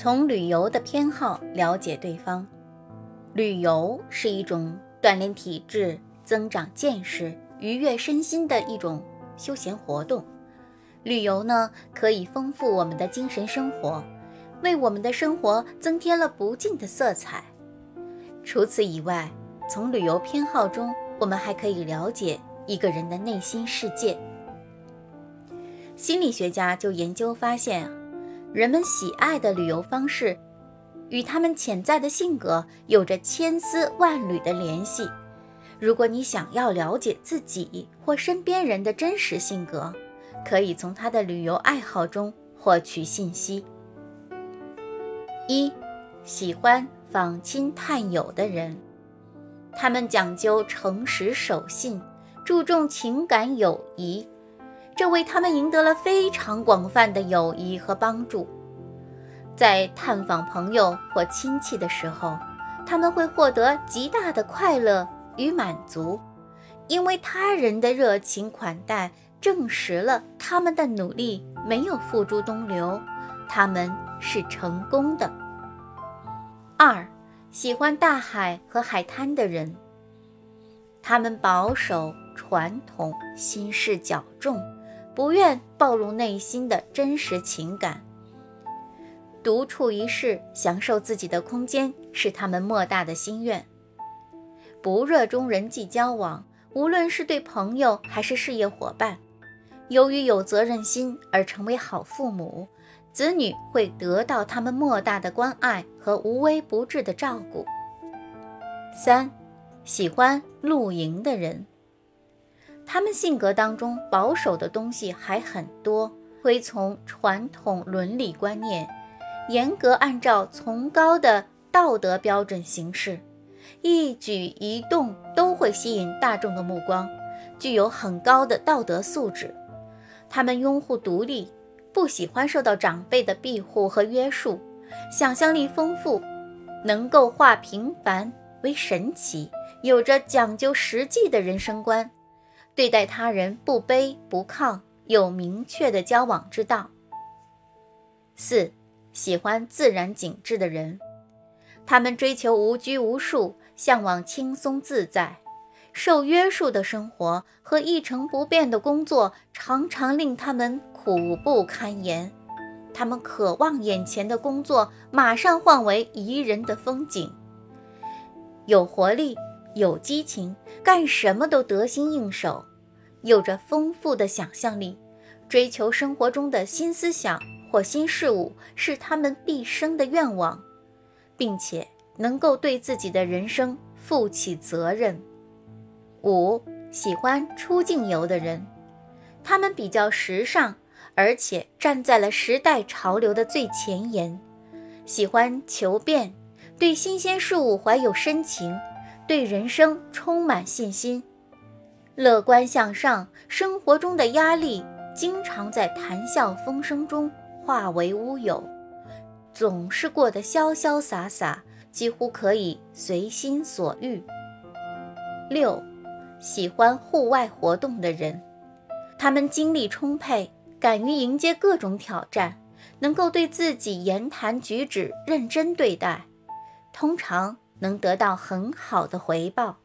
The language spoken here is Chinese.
从旅游的偏好了解对方。旅游是一种锻炼体质、增长见识、愉悦身心的一种休闲活动。旅游呢，可以丰富我们的精神生活，为我们的生活增添了不尽的色彩。除此以外，从旅游偏好中，我们还可以了解一个人的内心世界。心理学家就研究发现。人们喜爱的旅游方式，与他们潜在的性格有着千丝万缕的联系。如果你想要了解自己或身边人的真实性格，可以从他的旅游爱好中获取信息。一，喜欢访亲探友的人，他们讲究诚实守信，注重情感友谊。这为他们赢得了非常广泛的友谊和帮助。在探访朋友或亲戚的时候，他们会获得极大的快乐与满足，因为他人的热情款待证实了他们的努力没有付诸东流，他们是成功的。二，喜欢大海和海滩的人，他们保守传统，心事较重。不愿暴露内心的真实情感，独处一室，享受自己的空间，是他们莫大的心愿。不热衷人际交往，无论是对朋友还是事业伙伴。由于有责任心而成为好父母，子女会得到他们莫大的关爱和无微不至的照顾。三，喜欢露营的人。他们性格当中保守的东西还很多，会从传统伦理观念，严格按照崇高的道德标准行事，一举一动都会吸引大众的目光，具有很高的道德素质。他们拥护独立，不喜欢受到长辈的庇护和约束，想象力丰富，能够化平凡为神奇，有着讲究实际的人生观。对待他人不卑不亢，有明确的交往之道。四，喜欢自然景致的人，他们追求无拘无束，向往轻松自在。受约束的生活和一成不变的工作，常常令他们苦不堪言。他们渴望眼前的工作马上换为宜人的风景，有活力。有激情，干什么都得心应手，有着丰富的想象力，追求生活中的新思想或新事物是他们毕生的愿望，并且能够对自己的人生负起责任。五，喜欢出境游的人，他们比较时尚，而且站在了时代潮流的最前沿，喜欢求变，对新鲜事物怀有深情。对人生充满信心，乐观向上。生活中的压力经常在谈笑风生中化为乌有，总是过得潇潇洒洒，几乎可以随心所欲。六，喜欢户外活动的人，他们精力充沛，敢于迎接各种挑战，能够对自己言谈举止认真对待，通常。能得到很好的回报。